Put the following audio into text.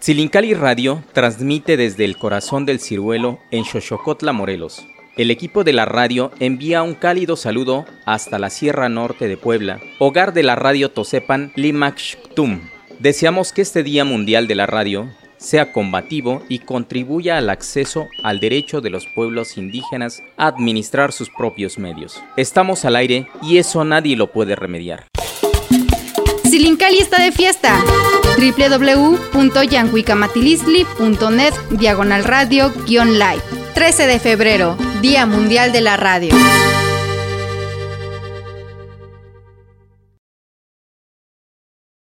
Silincali Radio transmite desde el corazón del ciruelo en Xochocotla, Morelos. El equipo de la radio envía un cálido saludo hasta la Sierra Norte de Puebla, hogar de la radio Tosepan Limaxtum. Deseamos que este Día Mundial de la Radio sea combativo y contribuya al acceso al derecho de los pueblos indígenas a administrar sus propios medios. Estamos al aire y eso nadie lo puede remediar. Silincali está de fiesta www.yanhuicamatilisli.net diagonal radio-live 13 de febrero, Día Mundial de la Radio.